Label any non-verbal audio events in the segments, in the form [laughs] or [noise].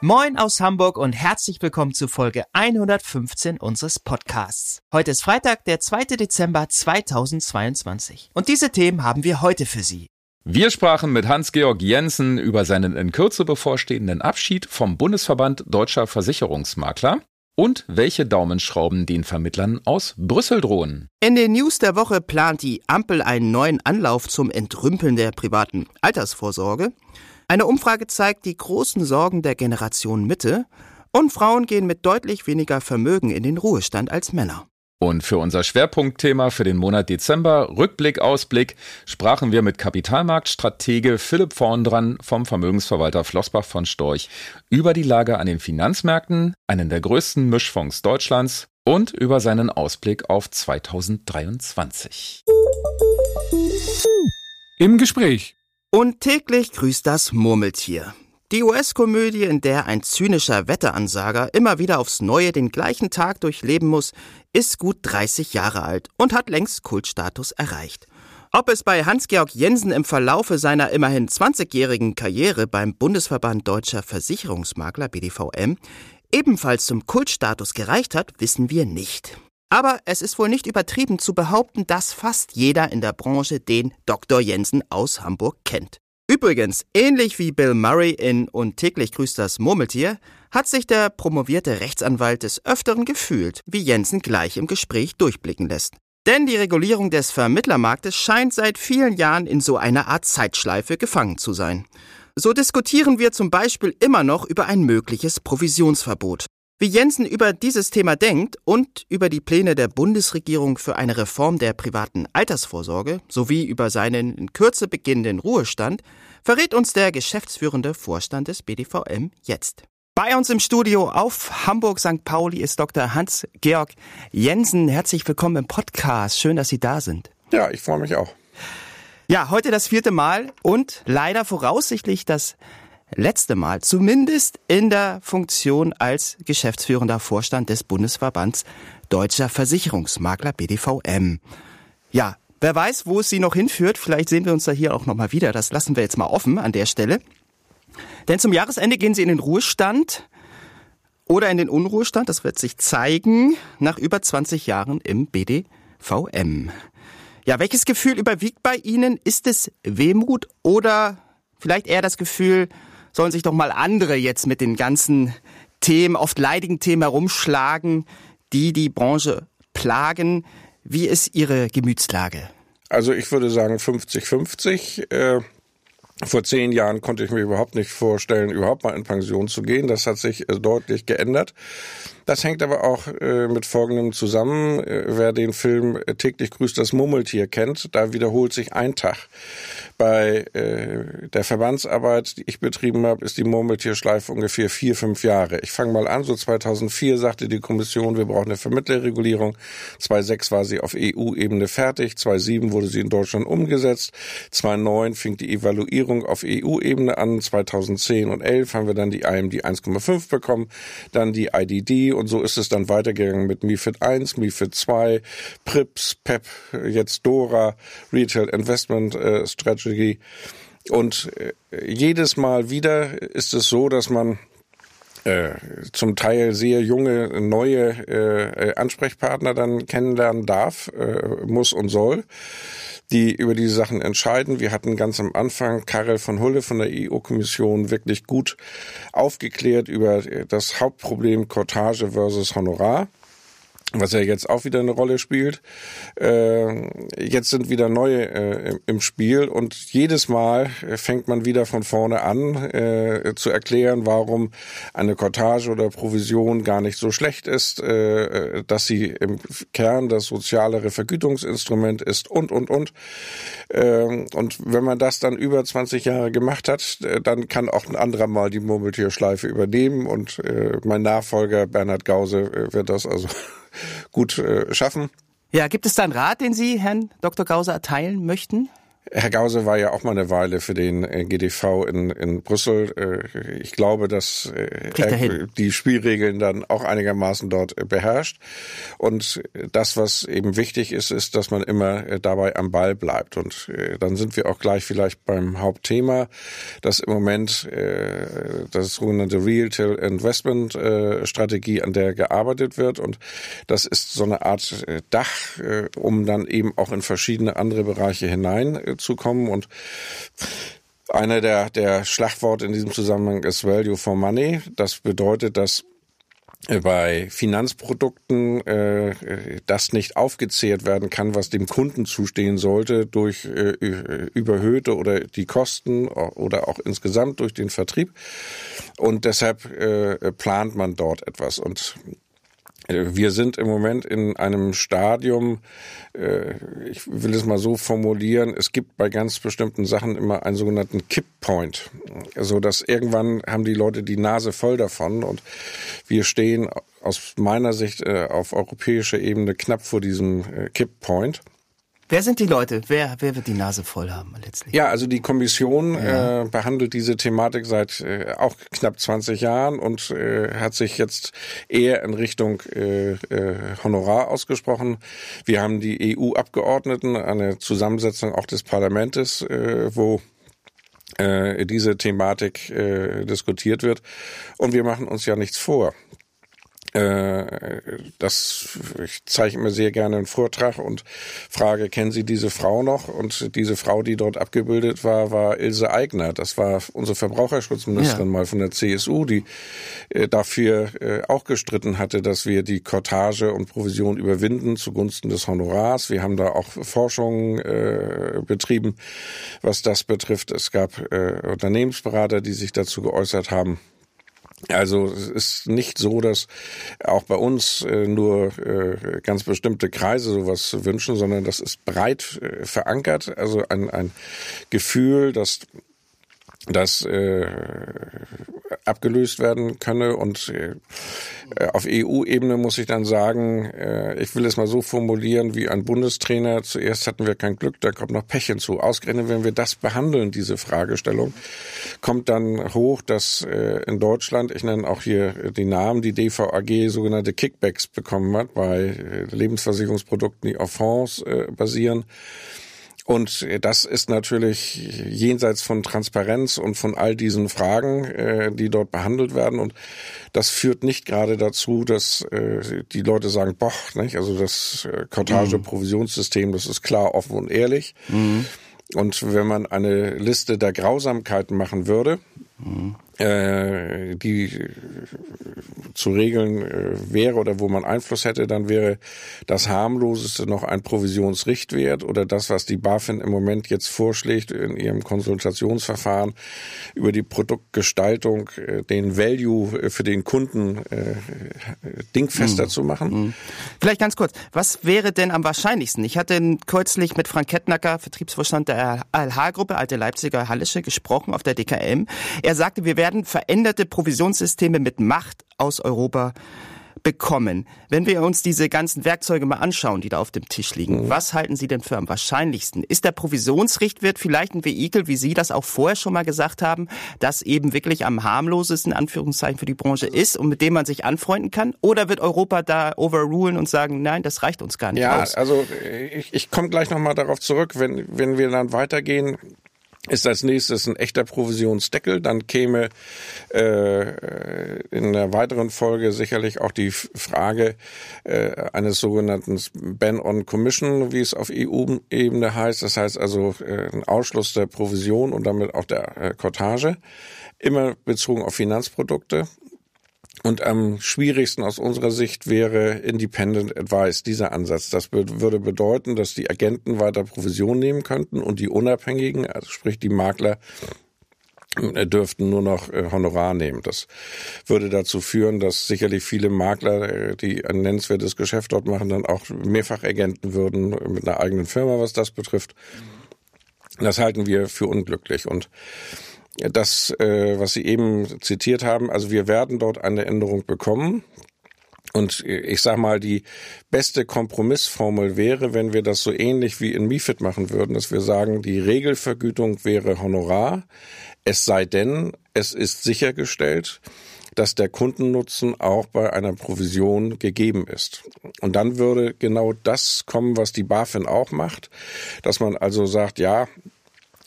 Moin aus Hamburg und herzlich willkommen zu Folge 115 unseres Podcasts. Heute ist Freitag, der 2. Dezember 2022. Und diese Themen haben wir heute für Sie. Wir sprachen mit Hans-Georg Jensen über seinen in Kürze bevorstehenden Abschied vom Bundesverband Deutscher Versicherungsmakler und welche Daumenschrauben den Vermittlern aus Brüssel drohen. In den News der Woche plant die Ampel einen neuen Anlauf zum Entrümpeln der privaten Altersvorsorge. Eine Umfrage zeigt die großen Sorgen der Generation Mitte und Frauen gehen mit deutlich weniger Vermögen in den Ruhestand als Männer. Und für unser Schwerpunktthema für den Monat Dezember, Rückblick, Ausblick, sprachen wir mit Kapitalmarktstratege Philipp Vorndran vom Vermögensverwalter Flossbach von Storch über die Lage an den Finanzmärkten, einen der größten Mischfonds Deutschlands und über seinen Ausblick auf 2023. Im Gespräch und täglich grüßt das Murmeltier. Die US-Komödie, in der ein zynischer Wetteransager immer wieder aufs Neue den gleichen Tag durchleben muss, ist gut 30 Jahre alt und hat längst Kultstatus erreicht. Ob es bei Hans-Georg Jensen im Verlaufe seiner immerhin 20-jährigen Karriere beim Bundesverband Deutscher Versicherungsmakler BDVM ebenfalls zum Kultstatus gereicht hat, wissen wir nicht. Aber es ist wohl nicht übertrieben zu behaupten, dass fast jeder in der Branche den Dr. Jensen aus Hamburg kennt. Übrigens, ähnlich wie Bill Murray in Und täglich grüßt das Murmeltier, hat sich der promovierte Rechtsanwalt des Öfteren gefühlt, wie Jensen gleich im Gespräch durchblicken lässt. Denn die Regulierung des Vermittlermarktes scheint seit vielen Jahren in so einer Art Zeitschleife gefangen zu sein. So diskutieren wir zum Beispiel immer noch über ein mögliches Provisionsverbot. Wie Jensen über dieses Thema denkt und über die Pläne der Bundesregierung für eine Reform der privaten Altersvorsorge sowie über seinen in Kürze beginnenden Ruhestand, verrät uns der geschäftsführende Vorstand des BDVM jetzt. Bei uns im Studio auf Hamburg St. Pauli ist Dr. Hans-Georg Jensen. Herzlich willkommen im Podcast. Schön, dass Sie da sind. Ja, ich freue mich auch. Ja, heute das vierte Mal und leider voraussichtlich das letzte Mal, zumindest in der Funktion als geschäftsführender Vorstand des Bundesverbands Deutscher Versicherungsmakler BDVM. Ja, wer weiß, wo es sie noch hinführt. Vielleicht sehen wir uns da hier auch nochmal wieder. Das lassen wir jetzt mal offen an der Stelle. Denn zum Jahresende gehen sie in den Ruhestand oder in den Unruhestand. Das wird sich zeigen nach über 20 Jahren im BDVM. Ja, welches Gefühl überwiegt bei Ihnen? Ist es Wehmut oder vielleicht eher das Gefühl, sollen sich doch mal andere jetzt mit den ganzen Themen, oft leidigen Themen herumschlagen, die die Branche plagen. Wie ist Ihre Gemütslage? Also ich würde sagen 50-50. Äh, vor zehn Jahren konnte ich mir überhaupt nicht vorstellen, überhaupt mal in Pension zu gehen. Das hat sich äh, deutlich geändert. Das hängt aber auch äh, mit Folgendem zusammen. Äh, wer den Film äh, Täglich grüßt das Murmeltier kennt, da wiederholt sich ein Tag. Bei äh, der Verbandsarbeit, die ich betrieben habe, ist die Murmeltierschleife ungefähr vier, fünf Jahre. Ich fange mal an, so 2004 sagte die Kommission, wir brauchen eine Vermittlerregulierung. 2006 war sie auf EU-Ebene fertig, 2007 wurde sie in Deutschland umgesetzt, 2009 fing die Evaluierung auf EU-Ebene an, 2010 und 11 haben wir dann die IMD 1,5 bekommen, dann die IDD und so ist es dann weitergegangen mit MIFID 1, MIFID 2, PRIPS, PEP, jetzt DORA, Retail Investment äh, Strategy. Und äh, jedes Mal wieder ist es so, dass man äh, zum Teil sehr junge, neue äh, Ansprechpartner dann kennenlernen darf, äh, muss und soll die über diese Sachen entscheiden. Wir hatten ganz am Anfang Karel von Hulle von der EU-Kommission wirklich gut aufgeklärt über das Hauptproblem Cortage versus Honorar was ja jetzt auch wieder eine Rolle spielt. Äh, jetzt sind wieder neue äh, im Spiel und jedes Mal fängt man wieder von vorne an äh, zu erklären, warum eine Cortage oder Provision gar nicht so schlecht ist, äh, dass sie im Kern das sozialere Vergütungsinstrument ist und, und, und. Äh, und wenn man das dann über 20 Jahre gemacht hat, äh, dann kann auch ein anderer mal die Murmeltierschleife übernehmen und mein Nachfolger Bernhard Gause wird das also [laughs] gut äh, schaffen. Ja, gibt es da einen Rat, den Sie Herrn Dr. Gause erteilen möchten? Herr Gause war ja auch mal eine Weile für den äh, GDV in, in Brüssel. Äh, ich glaube, dass äh, er die Spielregeln dann auch einigermaßen dort beherrscht. Und das, was eben wichtig ist, ist, dass man immer dabei am Ball bleibt. Und dann sind wir auch gleich vielleicht beim Hauptthema, dass im Moment das sogenannte Real Investment Strategie, an der gearbeitet wird. Und das ist so eine Art Dach, um dann eben auch in verschiedene andere Bereiche hinein zu kommen und einer der, der Schlagworte in diesem Zusammenhang ist Value for Money. Das bedeutet, dass bei Finanzprodukten äh, das nicht aufgezehrt werden kann, was dem Kunden zustehen sollte durch äh, überhöhte oder die Kosten oder auch insgesamt durch den Vertrieb. Und deshalb äh, plant man dort etwas. Und wir sind im Moment in einem Stadium, äh, ich will es mal so formulieren, es gibt bei ganz bestimmten Sachen immer einen sogenannten Kipppoint. Also dass irgendwann haben die Leute die Nase voll davon und wir stehen aus meiner Sicht äh, auf europäischer Ebene knapp vor diesem äh, Kipppoint. Wer sind die Leute? Wer, wer wird die Nase voll haben letztlich? Ja, also die Kommission ja. äh, behandelt diese Thematik seit äh, auch knapp 20 Jahren und äh, hat sich jetzt eher in Richtung äh, äh, Honorar ausgesprochen. Wir haben die EU-Abgeordneten, eine Zusammensetzung auch des Parlamentes, äh, wo äh, diese Thematik äh, diskutiert wird. Und wir machen uns ja nichts vor. Äh, das, ich zeichne mir sehr gerne einen Vortrag und frage, kennen Sie diese Frau noch? Und diese Frau, die dort abgebildet war, war Ilse Aigner. Das war unsere Verbraucherschutzministerin ja. mal von der CSU, die äh, dafür äh, auch gestritten hatte, dass wir die Kortage und Provision überwinden zugunsten des Honorars. Wir haben da auch Forschungen äh, betrieben, was das betrifft. Es gab Unternehmensberater, die sich dazu geäußert haben. Also es ist nicht so, dass auch bei uns äh, nur äh, ganz bestimmte Kreise sowas wünschen, sondern das ist breit äh, verankert. Also ein, ein Gefühl, dass das äh, abgelöst werden könne. Und äh, auf EU-Ebene muss ich dann sagen, äh, ich will es mal so formulieren wie ein Bundestrainer. Zuerst hatten wir kein Glück, da kommt noch Pech hinzu. Ausgerechnet, wenn wir das behandeln, diese Fragestellung, kommt dann hoch, dass äh, in Deutschland, ich nenne auch hier die Namen, die DVAG sogenannte Kickbacks bekommen hat bei äh, Lebensversicherungsprodukten, die auf Fonds äh, basieren. Und das ist natürlich jenseits von Transparenz und von all diesen Fragen, äh, die dort behandelt werden. Und das führt nicht gerade dazu, dass äh, die Leute sagen, boah, nicht? also das äh, Cottage-Provisionssystem, das ist klar, offen und ehrlich. Mhm. Und wenn man eine Liste der Grausamkeiten machen würde, mhm äh, die zu regeln äh, wäre oder wo man Einfluss hätte, dann wäre das harmloseste noch ein Provisionsrichtwert oder das, was die BaFin im Moment jetzt vorschlägt in ihrem Konsultationsverfahren über die Produktgestaltung, äh, den Value äh, für den Kunden äh, dingfester mhm. zu machen. Mhm. Vielleicht ganz kurz, was wäre denn am wahrscheinlichsten? Ich hatte kürzlich mit Frank Kettnacker, Vertriebsvorstand der ALH-Gruppe, alte Leipziger Hallische, gesprochen auf der DKM. Er sagte, wir werden werden veränderte Provisionssysteme mit Macht aus Europa bekommen. Wenn wir uns diese ganzen Werkzeuge mal anschauen, die da auf dem Tisch liegen, mhm. was halten Sie denn für am wahrscheinlichsten? Ist der Provisionsrichtwert vielleicht ein Vehikel, wie Sie das auch vorher schon mal gesagt haben, das eben wirklich am harmlosesten Anführungszeichen für die Branche ist und mit dem man sich anfreunden kann? Oder wird Europa da overrulen und sagen, nein, das reicht uns gar nicht ja, aus? Ja, also ich, ich komme gleich nochmal darauf zurück, wenn, wenn wir dann weitergehen ist als nächstes ein echter Provisionsdeckel. Dann käme äh, in der weiteren Folge sicherlich auch die Frage äh, eines sogenannten Ban on Commission, wie es auf EU-Ebene heißt. Das heißt also äh, ein Ausschluss der Provision und damit auch der äh, Cottage. Immer bezogen auf Finanzprodukte. Und am schwierigsten aus unserer Sicht wäre Independent Advice, dieser Ansatz. Das würde bedeuten, dass die Agenten weiter Provision nehmen könnten und die Unabhängigen, also sprich die Makler, äh, dürften nur noch äh, Honorar nehmen. Das würde dazu führen, dass sicherlich viele Makler, äh, die ein nennenswertes Geschäft dort machen, dann auch mehrfach Agenten würden mit einer eigenen Firma, was das betrifft. Das halten wir für unglücklich und das, äh, was Sie eben zitiert haben, also wir werden dort eine Änderung bekommen. Und ich sag mal, die beste Kompromissformel wäre, wenn wir das so ähnlich wie in MIFID machen würden, dass wir sagen, die Regelvergütung wäre Honorar, es sei denn, es ist sichergestellt, dass der Kundennutzen auch bei einer Provision gegeben ist. Und dann würde genau das kommen, was die BaFin auch macht, dass man also sagt, ja,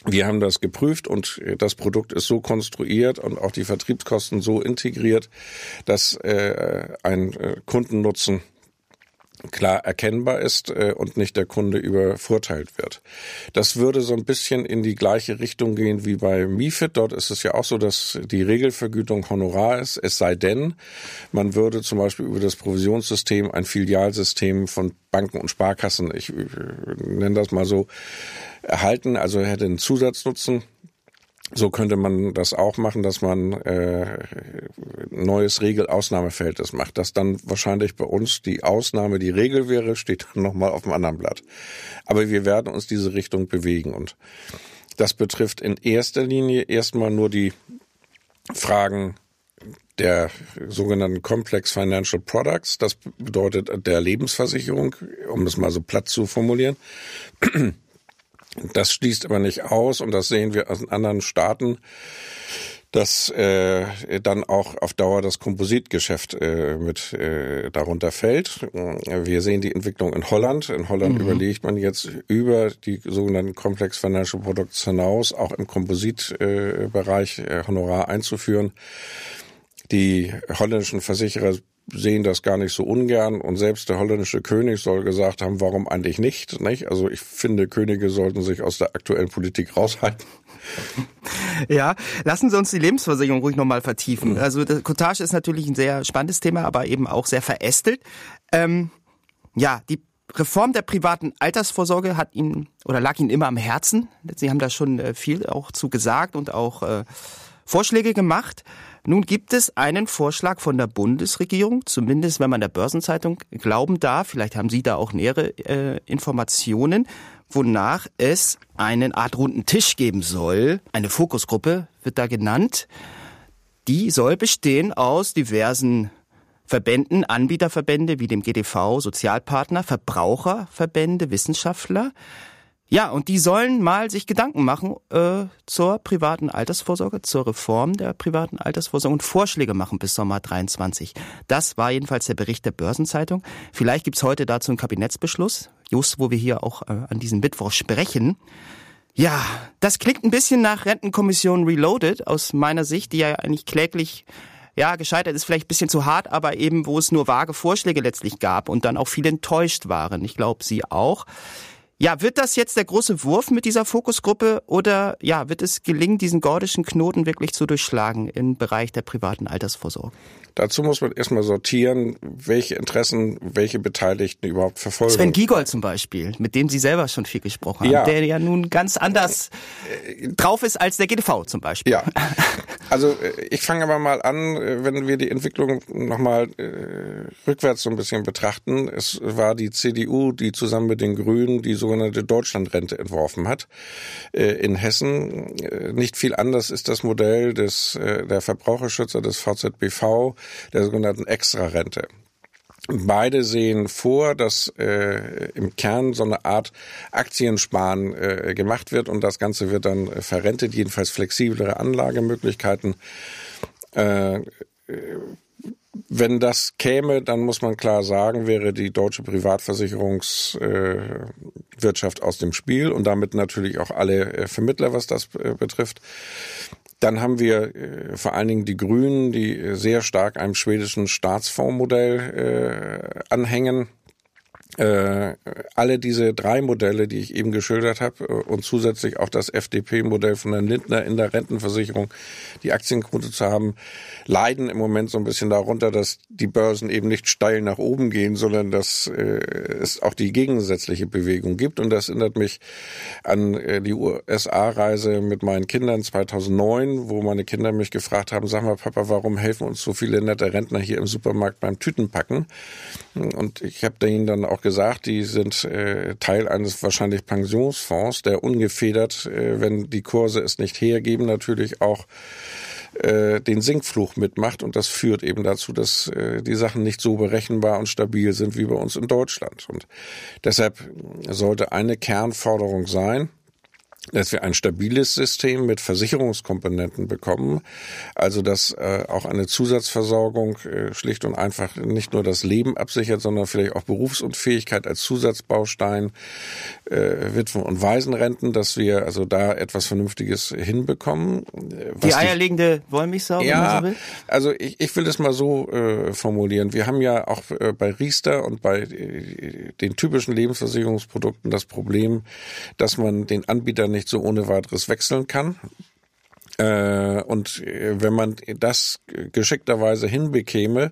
wir haben das geprüft und das Produkt ist so konstruiert und auch die Vertriebskosten so integriert, dass äh, ein äh, Kundennutzen klar erkennbar ist äh, und nicht der Kunde übervorteilt wird. Das würde so ein bisschen in die gleiche Richtung gehen wie bei MIFID. Dort ist es ja auch so, dass die Regelvergütung Honorar ist, es sei denn, man würde zum Beispiel über das Provisionssystem ein Filialsystem von Banken und Sparkassen, ich, ich nenne das mal so, erhalten, also hätte einen Zusatznutzen so könnte man das auch machen, dass man äh, neues Regelausnahmeverhältnis macht. Dass dann wahrscheinlich bei uns die Ausnahme die Regel wäre, steht dann nochmal auf dem anderen Blatt. Aber wir werden uns diese Richtung bewegen. Und das betrifft in erster Linie erstmal nur die Fragen der sogenannten Complex Financial Products. Das bedeutet der Lebensversicherung, um das mal so platt zu formulieren. Das schließt aber nicht aus, und das sehen wir aus anderen Staaten, dass äh, dann auch auf Dauer das Kompositgeschäft äh, mit äh, darunter fällt. Wir sehen die Entwicklung in Holland. In Holland mhm. überlegt man jetzt über die sogenannten Complex Financial Products hinaus auch im Kompositbereich äh, Honorar einzuführen. Die holländischen Versicherer sehen das gar nicht so ungern und selbst der holländische König soll gesagt haben, warum eigentlich nicht, nicht? Also ich finde, Könige sollten sich aus der aktuellen Politik raushalten. [laughs] Ja, lassen Sie uns die Lebensversicherung ruhig nochmal vertiefen. Also das Cottage ist natürlich ein sehr spannendes Thema, aber eben auch sehr verästelt. Ähm, ja, die Reform der privaten Altersvorsorge hat Ihnen oder lag Ihnen immer am Herzen. Sie haben da schon äh, viel auch zu gesagt und auch äh, Vorschläge gemacht. Nun gibt es einen Vorschlag von der Bundesregierung, zumindest wenn man der Börsenzeitung glauben darf, vielleicht haben Sie da auch nähere äh, Informationen, wonach es einen Art runden Tisch geben soll. Eine Fokusgruppe wird da genannt. Die soll bestehen aus diversen Verbänden, Anbieterverbände wie dem GDV, Sozialpartner, Verbraucherverbände, Wissenschaftler. Ja, und die sollen mal sich Gedanken machen äh, zur privaten Altersvorsorge, zur Reform der privaten Altersvorsorge und Vorschläge machen bis Sommer 23. Das war jedenfalls der Bericht der Börsenzeitung. Vielleicht gibt's heute dazu einen Kabinettsbeschluss, just wo wir hier auch äh, an diesem Mittwoch sprechen. Ja, das klingt ein bisschen nach Rentenkommission Reloaded aus meiner Sicht, die ja eigentlich kläglich ja, gescheitert ist vielleicht bisschen zu hart, aber eben, wo es nur vage Vorschläge letztlich gab und dann auch viele enttäuscht waren. Ich glaube, Sie auch. Ja, wird das jetzt der große Wurf mit dieser Fokusgruppe oder ja, wird es gelingen, diesen gordischen Knoten wirklich zu durchschlagen im Bereich der privaten Altersvorsorge? Dazu muss man erstmal sortieren, welche Interessen, welche Beteiligten überhaupt verfolgen. Sven Giegold zum Beispiel, mit dem Sie selber schon viel gesprochen haben, ja. der ja nun ganz anders drauf ist als der GDV zum Beispiel. Ja, also äh, ich fange aber mal an, äh, wenn wir die Entwicklung nochmal äh, rückwärts so ein bisschen betrachten. Es war die CDU, die zusammen mit den Grünen die sogenannte Deutschlandrente entworfen hat. Äh, in Hessen äh, nicht viel anders ist das Modell des, äh, der Verbraucherschützer des VZBV der sogenannten Extrarente. Beide sehen vor, dass äh, im Kern so eine Art Aktiensparen äh, gemacht wird und das Ganze wird dann verrentet, jedenfalls flexiblere Anlagemöglichkeiten. Äh, wenn das käme, dann muss man klar sagen, wäre die deutsche Privatversicherungswirtschaft äh, aus dem Spiel und damit natürlich auch alle äh, Vermittler, was das äh, betrifft. Dann haben wir vor allen Dingen die Grünen, die sehr stark einem schwedischen Staatsfondsmodell anhängen. Äh, alle diese drei Modelle, die ich eben geschildert habe, äh, und zusätzlich auch das FDP-Modell von Herrn Lindner in der Rentenversicherung, die Aktienquote zu haben, leiden im Moment so ein bisschen darunter, dass die Börsen eben nicht steil nach oben gehen, sondern dass äh, es auch die gegensätzliche Bewegung gibt. Und das erinnert mich an äh, die USA-Reise mit meinen Kindern 2009, wo meine Kinder mich gefragt haben, sag mal, Papa, warum helfen uns so viele nette Rentner hier im Supermarkt beim Tütenpacken? Und ich habe ihnen dann auch gesagt, die sind äh, Teil eines wahrscheinlich Pensionsfonds, der ungefedert, äh, wenn die Kurse es nicht hergeben, natürlich auch äh, den Sinkfluch mitmacht und das führt eben dazu, dass äh, die Sachen nicht so berechenbar und stabil sind wie bei uns in Deutschland. Und deshalb sollte eine Kernforderung sein, dass wir ein stabiles System mit Versicherungskomponenten bekommen, also dass äh, auch eine Zusatzversorgung äh, schlicht und einfach nicht nur das Leben absichert, sondern vielleicht auch Berufsunfähigkeit als Zusatzbaustein, äh, Witwen- und Waisenrenten, dass wir also da etwas Vernünftiges hinbekommen. die eierlegende Wollmilchsau, ja, so will? also ich, ich will es mal so äh, formulieren. Wir haben ja auch äh, bei Riester und bei äh, den typischen Lebensversicherungsprodukten das Problem, dass man den Anbietern nicht so ohne weiteres wechseln kann. Äh, und äh, wenn man das geschickterweise hinbekäme,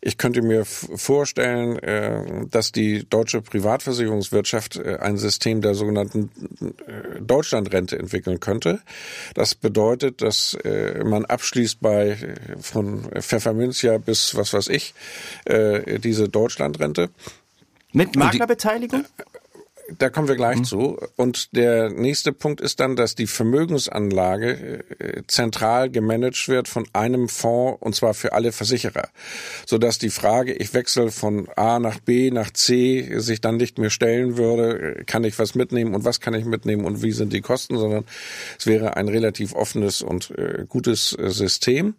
ich könnte mir vorstellen, äh, dass die deutsche Privatversicherungswirtschaft ein System der sogenannten Deutschlandrente entwickeln könnte. Das bedeutet, dass man abschließt bei von Pfefferminzia bis was weiß ich diese Deutschlandrente. Mit Maklerbeteiligung? Da kommen wir gleich mhm. zu. Und der nächste Punkt ist dann, dass die Vermögensanlage äh, zentral gemanagt wird von einem Fonds und zwar für alle Versicherer, sodass die Frage, ich wechsle von A nach B nach C, sich dann nicht mehr stellen würde, äh, kann ich was mitnehmen und was kann ich mitnehmen und wie sind die Kosten, sondern es wäre ein relativ offenes und äh, gutes System.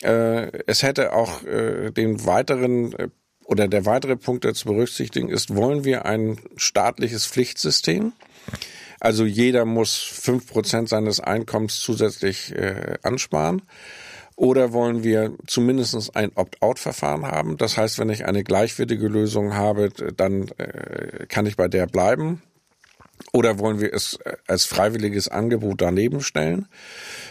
Es hätte auch den weiteren oder der weitere Punkt, der zu berücksichtigen ist, wollen wir ein staatliches Pflichtsystem? Also jeder muss fünf Prozent seines Einkommens zusätzlich äh, ansparen. Oder wollen wir zumindest ein Opt-out-Verfahren haben? Das heißt, wenn ich eine gleichwertige Lösung habe, dann äh, kann ich bei der bleiben. Oder wollen wir es äh, als freiwilliges Angebot daneben stellen?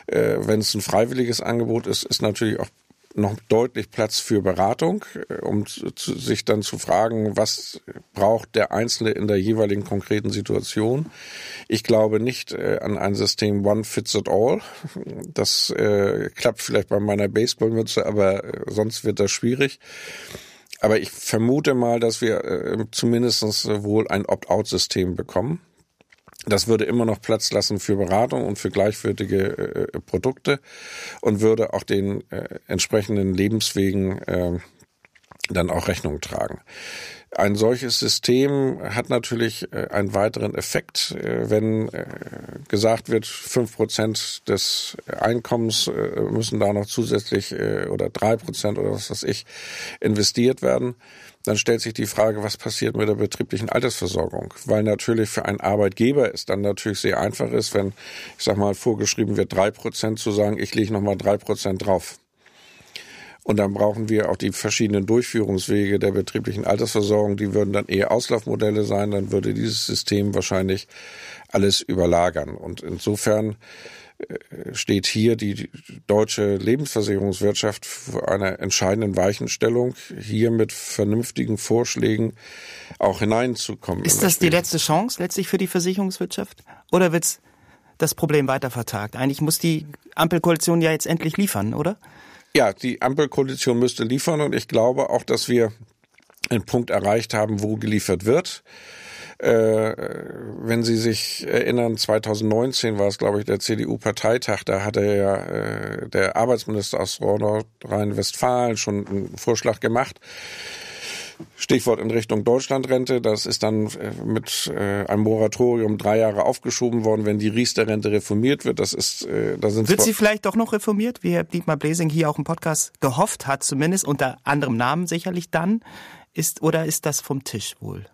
Äh, wenn es ein freiwilliges Angebot ist, ist natürlich auch noch deutlich Platz für Beratung, äh, um zu, sich dann zu fragen, was braucht der Einzelne in der jeweiligen konkreten Situation. Ich glaube nicht äh, an ein System One Fits It All. Das äh, klappt vielleicht bei meiner Baseballmütze, aber äh, sonst wird das schwierig. Aber ich vermute mal, dass wir äh, zumindest wohl ein Opt-out-System bekommen. Das würde immer noch Platz lassen für Beratung und für gleichwertige äh, Produkte und würde auch den äh, entsprechenden Lebenswegen äh, dann auch Rechnung tragen. Ein solches System hat natürlich äh, einen weiteren Effekt, äh, wenn äh, gesagt wird, fünf Prozent des Einkommens müssen da noch zusätzlich oder drei Prozent oder was weiß ich investiert werden dann stellt sich die Frage, was passiert mit der betrieblichen Altersversorgung? Weil natürlich für einen Arbeitgeber es dann natürlich sehr einfach ist, wenn, ich sag mal, vorgeschrieben wird, drei Prozent zu sagen, ich lege nochmal drei Prozent drauf. Und dann brauchen wir auch die verschiedenen Durchführungswege der betrieblichen Altersversorgung. Die würden dann eher Auslaufmodelle sein. Dann würde dieses System wahrscheinlich alles überlagern. Und insofern steht hier die deutsche Lebensversicherungswirtschaft vor einer entscheidenden Weichenstellung, hier mit vernünftigen Vorschlägen auch hineinzukommen. Ist das die letzte Chance letztlich für die Versicherungswirtschaft? Oder wird das Problem weiter vertagt? Eigentlich muss die Ampelkoalition ja jetzt endlich liefern, oder? Ja, die Ampelkoalition müsste liefern und ich glaube auch, dass wir einen Punkt erreicht haben, wo geliefert wird. Äh, wenn Sie sich erinnern, 2019 war es, glaube ich, der CDU-Parteitag, da hatte ja äh, der Arbeitsminister aus Nordrhein-Westfalen schon einen Vorschlag gemacht. Stichwort in Richtung Deutschlandrente. Das ist dann äh, mit äh, einem Moratorium drei Jahre aufgeschoben worden, wenn die Riester-Rente reformiert wird. Das ist, äh, da sind wird sie vielleicht doch noch reformiert, wie Herr Dietmar Blesing hier auch im Podcast gehofft hat, zumindest unter anderem Namen sicherlich dann. Ist oder ist das vom Tisch wohl?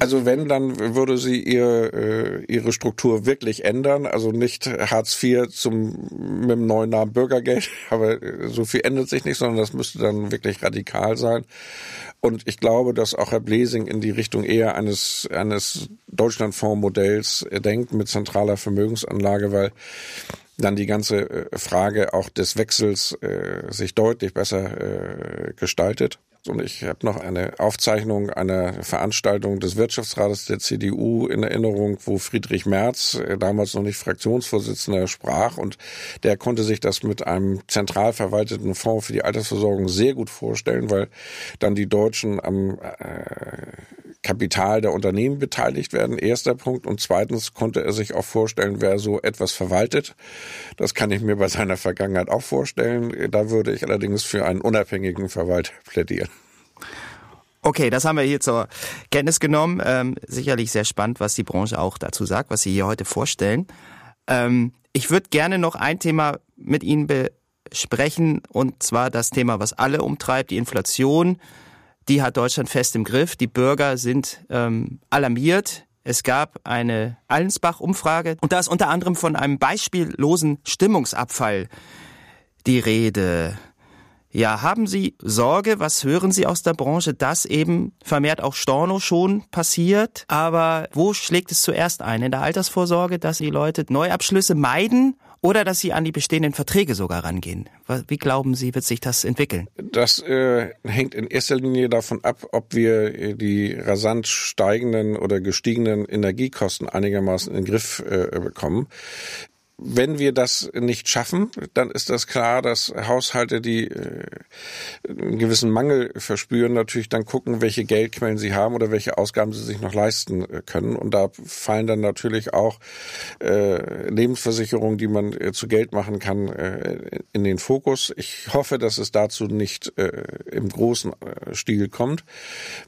Also wenn, dann würde sie ihr, äh, ihre Struktur wirklich ändern. Also nicht Hartz IV zum, mit dem neuen Namen Bürgergeld, [laughs] aber äh, so viel ändert sich nicht, sondern das müsste dann wirklich radikal sein. Und ich glaube, dass auch Herr Blesing in die Richtung eher eines, eines Deutschlandfonds-Modells denkt mit zentraler Vermögensanlage, weil dann die ganze äh, Frage auch des Wechsels äh, sich deutlich besser äh, gestaltet. Und ich habe noch eine Aufzeichnung einer Veranstaltung des Wirtschaftsrates der CDU in Erinnerung, wo Friedrich Merz, äh, damals noch nicht Fraktionsvorsitzender, sprach. Und der konnte sich das mit einem zentral verwalteten Fonds für die Altersversorgung sehr gut vorstellen, weil dann die Deutschen am äh, Kapital der Unternehmen beteiligt werden, erster Punkt. Und zweitens konnte er sich auch vorstellen, wer so etwas verwaltet. Das kann ich mir bei seiner Vergangenheit auch vorstellen. Da würde ich allerdings für einen unabhängigen Verwalter plädieren. Okay, das haben wir hier zur Kenntnis genommen. Ähm, sicherlich sehr spannend, was die Branche auch dazu sagt, was Sie hier heute vorstellen. Ähm, ich würde gerne noch ein Thema mit Ihnen besprechen, und zwar das Thema, was alle umtreibt, die Inflation. Die hat Deutschland fest im Griff. Die Bürger sind ähm, alarmiert. Es gab eine Allensbach-Umfrage und da ist unter anderem von einem beispiellosen Stimmungsabfall die Rede. Ja, haben Sie Sorge, was hören Sie aus der Branche, dass eben vermehrt auch Storno schon passiert? Aber wo schlägt es zuerst ein? In der Altersvorsorge, dass die Leute Neuabschlüsse meiden oder dass sie an die bestehenden Verträge sogar rangehen? Wie glauben Sie, wird sich das entwickeln? Das äh, hängt in erster Linie davon ab, ob wir äh, die rasant steigenden oder gestiegenen Energiekosten einigermaßen in den Griff äh, bekommen wenn wir das nicht schaffen, dann ist das klar, dass Haushalte, die äh, einen gewissen Mangel verspüren, natürlich dann gucken, welche Geldquellen sie haben oder welche Ausgaben sie sich noch leisten äh, können. Und da fallen dann natürlich auch äh, Lebensversicherungen, die man zu Geld machen kann, in den Fokus. Ich hoffe, dass es dazu nicht im großen Stil kommt.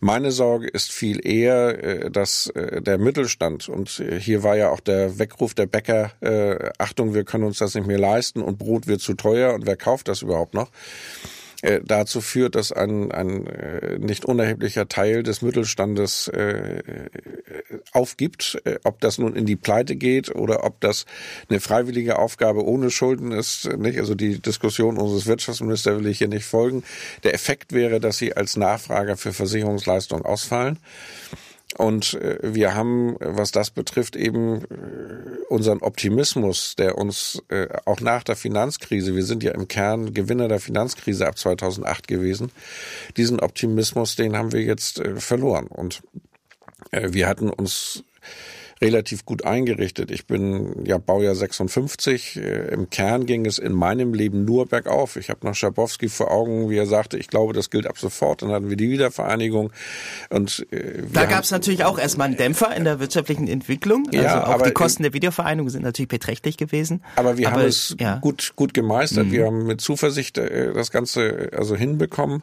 Meine Sorge ist viel eher, dass der Mittelstand, und hier war ja auch der Weckruf der Bäcker, Achtung, wir können uns das nicht mehr leisten und Brot wird zu teuer und wer kauft das überhaupt noch? Äh, dazu führt, dass ein, ein äh, nicht unerheblicher Teil des Mittelstandes äh, aufgibt, ob das nun in die Pleite geht oder ob das eine freiwillige Aufgabe ohne Schulden ist. Nicht? Also die Diskussion unseres Wirtschaftsministers will ich hier nicht folgen. Der Effekt wäre, dass sie als Nachfrager für Versicherungsleistungen ausfallen. Und äh, wir haben, was das betrifft, eben äh, unseren Optimismus, der uns äh, auch nach der Finanzkrise, wir sind ja im Kern Gewinner der Finanzkrise ab 2008 gewesen, diesen Optimismus, den haben wir jetzt verloren. Und wir hatten uns relativ gut eingerichtet. Ich bin ja Baujahr 56. Äh, Im Kern ging es in meinem Leben nur bergauf. Ich habe noch Schabowski vor Augen, wie er sagte, ich glaube, das gilt ab sofort. Dann hatten wir die Wiedervereinigung. Und äh, da gab es natürlich auch erstmal einen Dämpfer in der wirtschaftlichen Entwicklung. Also ja, auch die Kosten der Wiedervereinigung sind natürlich beträchtlich gewesen. Aber wir aber, haben es ja. gut gut gemeistert. Mhm. Wir haben mit Zuversicht äh, das Ganze also hinbekommen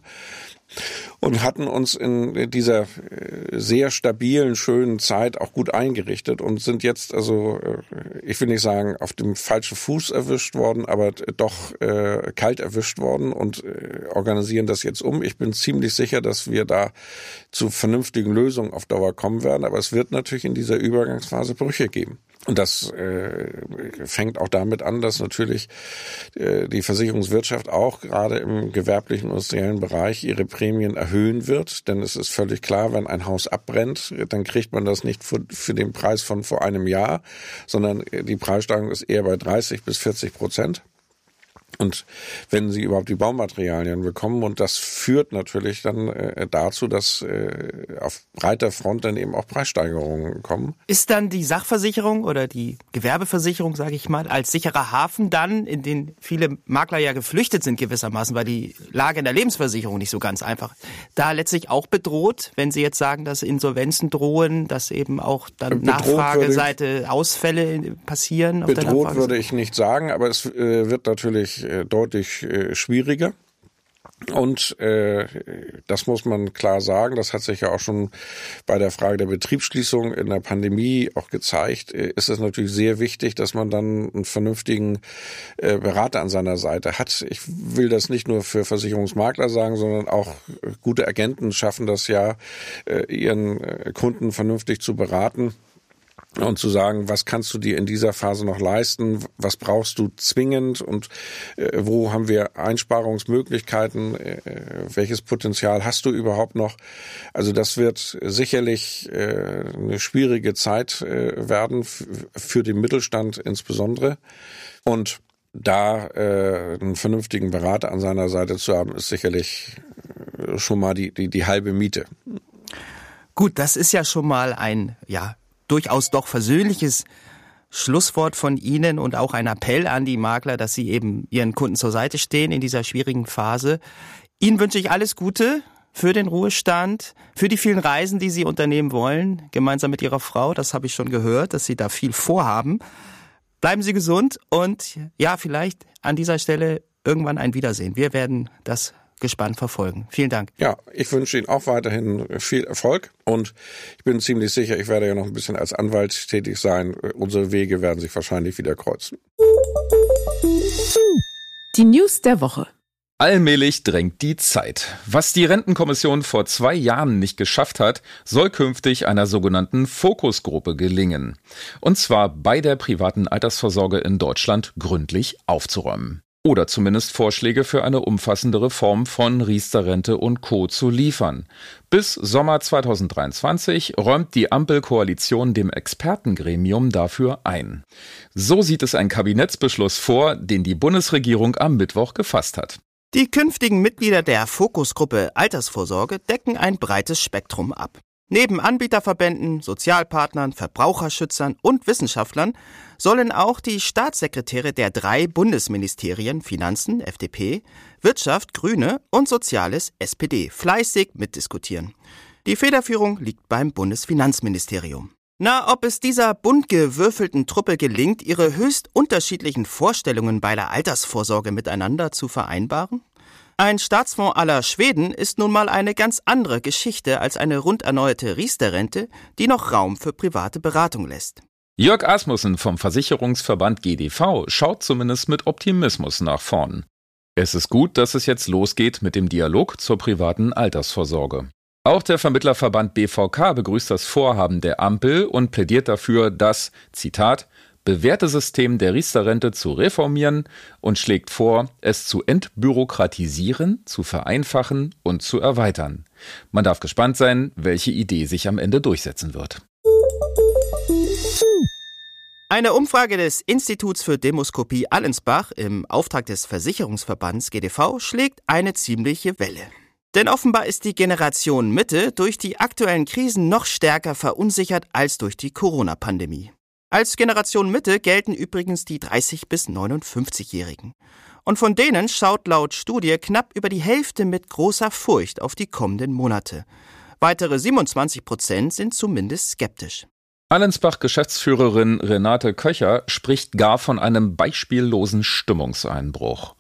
und hatten uns in dieser äh, sehr stabilen, schönen Zeit auch gut eingerichtet und sind jetzt also, äh, ich will nicht sagen, auf dem falschen Fuß erwischt worden, aber doch äh, kalt erwischt worden und äh, organisieren das jetzt um. Ich bin ziemlich sicher, dass wir da zu vernünftigen Lösungen auf Dauer kommen werden, aber es wird natürlich in dieser Übergangsphase Brüche geben. Und das äh, fängt auch damit an, dass natürlich äh, die Versicherungswirtschaft auch gerade im gewerblichen industriellen Bereich ihre Prämien erhöhen wird. Denn es ist völlig klar, wenn ein Haus abbrennt, dann kriegt man das nicht für, für den Preis von vor einem Jahr, sondern die Preissteigerung ist eher bei 30 bis 40 Prozent. Und wenn sie überhaupt die Baumaterialien bekommen, und das führt natürlich dann äh, dazu, dass äh, auf breiter Front dann eben auch Preissteigerungen kommen. Ist dann die Sachversicherung oder die Gewerbeversicherung, sage ich mal, als sicherer Hafen dann, in den viele Makler ja geflüchtet sind gewissermaßen, weil die Lage in der Lebensversicherung nicht so ganz einfach, da letztlich auch bedroht, wenn Sie jetzt sagen, dass Insolvenzen drohen, dass eben auch dann Nachfrageseite Ausfälle passieren? Bedroht würde ich nicht sagen, aber es äh, wird natürlich äh, deutlich äh, schwieriger. Und äh, das muss man klar sagen, das hat sich ja auch schon bei der Frage der Betriebsschließung in der Pandemie auch gezeigt, äh, ist es natürlich sehr wichtig, dass man dann einen vernünftigen äh, Berater an seiner Seite hat. Ich will das nicht nur für Versicherungsmakler sagen, sondern auch gute Agenten schaffen das ja, äh, ihren äh, Kunden vernünftig zu beraten und zu sagen, was kannst du dir in dieser Phase noch leisten, was brauchst du zwingend und äh, wo haben wir Einsparungsmöglichkeiten, äh, welches Potenzial hast du überhaupt noch. Also das wird sicherlich äh, eine schwierige Zeit äh, werden, für den Mittelstand insbesondere. Und da äh, einen vernünftigen Berater an seiner Seite zu haben, ist sicherlich äh, schon mal die, die, die halbe Miete. Gut, das ist ja schon mal ein ja, durchaus doch versöhnliches Schlusswort von Ihnen und auch ein Appell an die Makler, dass sie eben ihren Kunden zur Seite stehen in dieser schwierigen Phase. Ihnen wünsche ich alles Gute für den Ruhestand, für die vielen Reisen, die Sie unternehmen wollen, gemeinsam mit Ihrer Frau. Das habe ich schon gehört, dass Sie da viel vorhaben. Bleiben Sie gesund und ja, vielleicht an dieser Stelle irgendwann ein Wiedersehen. Wir werden das gespannt verfolgen. Vielen Dank. Ja, ich wünsche Ihnen auch weiterhin viel Erfolg und ich bin ziemlich sicher, ich werde ja noch ein bisschen als Anwalt tätig sein. Unsere Wege werden sich wahrscheinlich wieder kreuzen. Die News der Woche. Allmählich drängt die Zeit. Was die Rentenkommission vor zwei Jahren nicht geschafft hat, soll künftig einer sogenannten Fokusgruppe gelingen. Und zwar bei der privaten Altersvorsorge in Deutschland gründlich aufzuräumen. Oder zumindest Vorschläge für eine umfassende Reform von Riester-Rente und Co. zu liefern. Bis Sommer 2023 räumt die Ampelkoalition dem Expertengremium dafür ein. So sieht es ein Kabinettsbeschluss vor, den die Bundesregierung am Mittwoch gefasst hat. Die künftigen Mitglieder der Fokusgruppe Altersvorsorge decken ein breites Spektrum ab. Neben Anbieterverbänden, Sozialpartnern, Verbraucherschützern und Wissenschaftlern sollen auch die Staatssekretäre der drei Bundesministerien Finanzen FDP, Wirtschaft Grüne und Soziales SPD fleißig mitdiskutieren. Die Federführung liegt beim Bundesfinanzministerium. Na, ob es dieser bunt gewürfelten Truppe gelingt, ihre höchst unterschiedlichen Vorstellungen bei der Altersvorsorge miteinander zu vereinbaren? Ein Staatsfonds aller Schweden ist nun mal eine ganz andere Geschichte als eine rund erneuerte Riester-Rente, die noch Raum für private Beratung lässt. Jörg Asmussen vom Versicherungsverband GDV schaut zumindest mit Optimismus nach vorn. Es ist gut, dass es jetzt losgeht mit dem Dialog zur privaten Altersvorsorge. Auch der Vermittlerverband BVK begrüßt das Vorhaben der Ampel und plädiert dafür, das, Zitat, bewährte System der Riester-Rente zu reformieren und schlägt vor, es zu entbürokratisieren, zu vereinfachen und zu erweitern. Man darf gespannt sein, welche Idee sich am Ende durchsetzen wird. Eine Umfrage des Instituts für Demoskopie Allensbach im Auftrag des Versicherungsverbands GDV schlägt eine ziemliche Welle. Denn offenbar ist die Generation Mitte durch die aktuellen Krisen noch stärker verunsichert als durch die Corona-Pandemie. Als Generation Mitte gelten übrigens die 30 bis 59-Jährigen. Und von denen schaut laut Studie knapp über die Hälfte mit großer Furcht auf die kommenden Monate. Weitere 27 Prozent sind zumindest skeptisch. Allensbach-Geschäftsführerin Renate Köcher spricht gar von einem beispiellosen Stimmungseinbruch.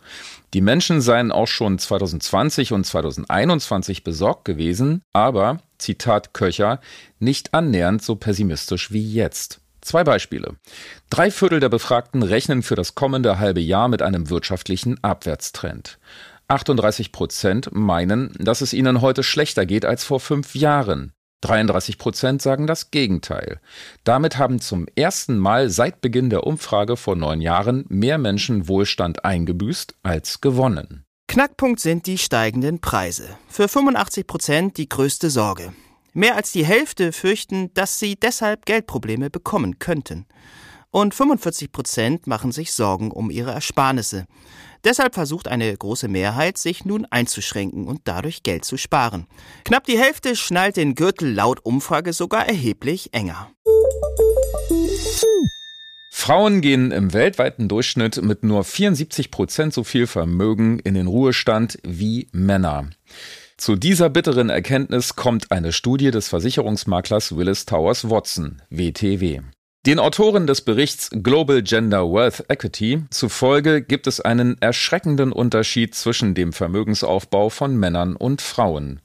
Die Menschen seien auch schon 2020 und 2021 besorgt gewesen, aber, Zitat Köcher, nicht annähernd so pessimistisch wie jetzt. Zwei Beispiele. Drei Viertel der Befragten rechnen für das kommende halbe Jahr mit einem wirtschaftlichen Abwärtstrend. 38 Prozent meinen, dass es ihnen heute schlechter geht als vor fünf Jahren. 33 Prozent sagen das Gegenteil. Damit haben zum ersten Mal seit Beginn der Umfrage vor neun Jahren mehr Menschen Wohlstand eingebüßt als gewonnen. Knackpunkt sind die steigenden Preise. Für 85 Prozent die größte Sorge. Mehr als die Hälfte fürchten, dass sie deshalb Geldprobleme bekommen könnten. Und 45 Prozent machen sich Sorgen um ihre Ersparnisse. Deshalb versucht eine große Mehrheit, sich nun einzuschränken und dadurch Geld zu sparen. Knapp die Hälfte schnallt den Gürtel laut Umfrage sogar erheblich enger. Frauen gehen im weltweiten Durchschnitt mit nur 74 Prozent so viel Vermögen in den Ruhestand wie Männer. Zu dieser bitteren Erkenntnis kommt eine Studie des Versicherungsmaklers Willis Towers Watson, WTW. Den Autoren des Berichts Global Gender Wealth Equity zufolge gibt es einen erschreckenden Unterschied zwischen dem Vermögensaufbau von Männern und Frauen,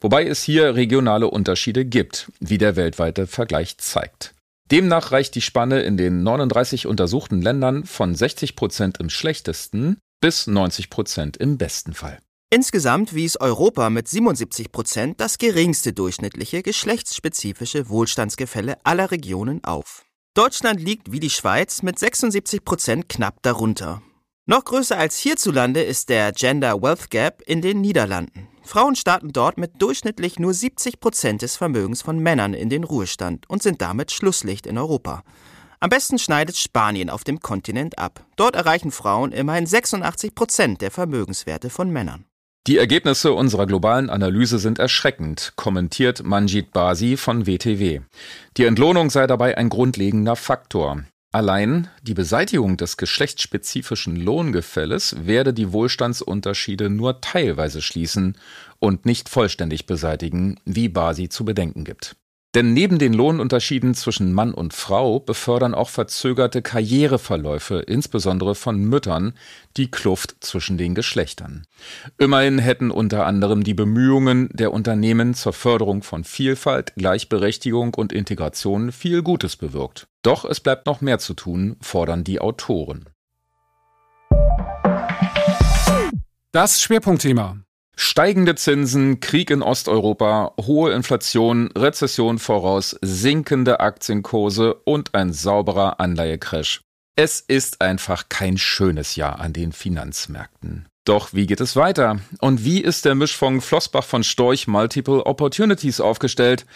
wobei es hier regionale Unterschiede gibt, wie der weltweite Vergleich zeigt. Demnach reicht die Spanne in den 39 untersuchten Ländern von 60 Prozent im schlechtesten bis 90 Prozent im besten Fall. Insgesamt wies Europa mit 77 Prozent das geringste durchschnittliche geschlechtsspezifische Wohlstandsgefälle aller Regionen auf. Deutschland liegt wie die Schweiz mit 76 Prozent knapp darunter. Noch größer als hierzulande ist der Gender Wealth Gap in den Niederlanden. Frauen starten dort mit durchschnittlich nur 70 Prozent des Vermögens von Männern in den Ruhestand und sind damit Schlusslicht in Europa. Am besten schneidet Spanien auf dem Kontinent ab. Dort erreichen Frauen immerhin 86 Prozent der Vermögenswerte von Männern. Die Ergebnisse unserer globalen Analyse sind erschreckend, kommentiert Manjit Basi von WTW. Die Entlohnung sei dabei ein grundlegender Faktor. Allein die Beseitigung des geschlechtsspezifischen Lohngefälles werde die Wohlstandsunterschiede nur teilweise schließen und nicht vollständig beseitigen, wie Basi zu bedenken gibt. Denn neben den Lohnunterschieden zwischen Mann und Frau befördern auch verzögerte Karriereverläufe, insbesondere von Müttern, die Kluft zwischen den Geschlechtern. Immerhin hätten unter anderem die Bemühungen der Unternehmen zur Förderung von Vielfalt, Gleichberechtigung und Integration viel Gutes bewirkt. Doch es bleibt noch mehr zu tun, fordern die Autoren. Das Schwerpunktthema. Steigende Zinsen, Krieg in Osteuropa, hohe Inflation, Rezession voraus, sinkende Aktienkurse und ein sauberer Anleihecrash. Es ist einfach kein schönes Jahr an den Finanzmärkten. Doch wie geht es weiter? Und wie ist der Mischfonds Flossbach von Storch Multiple Opportunities aufgestellt,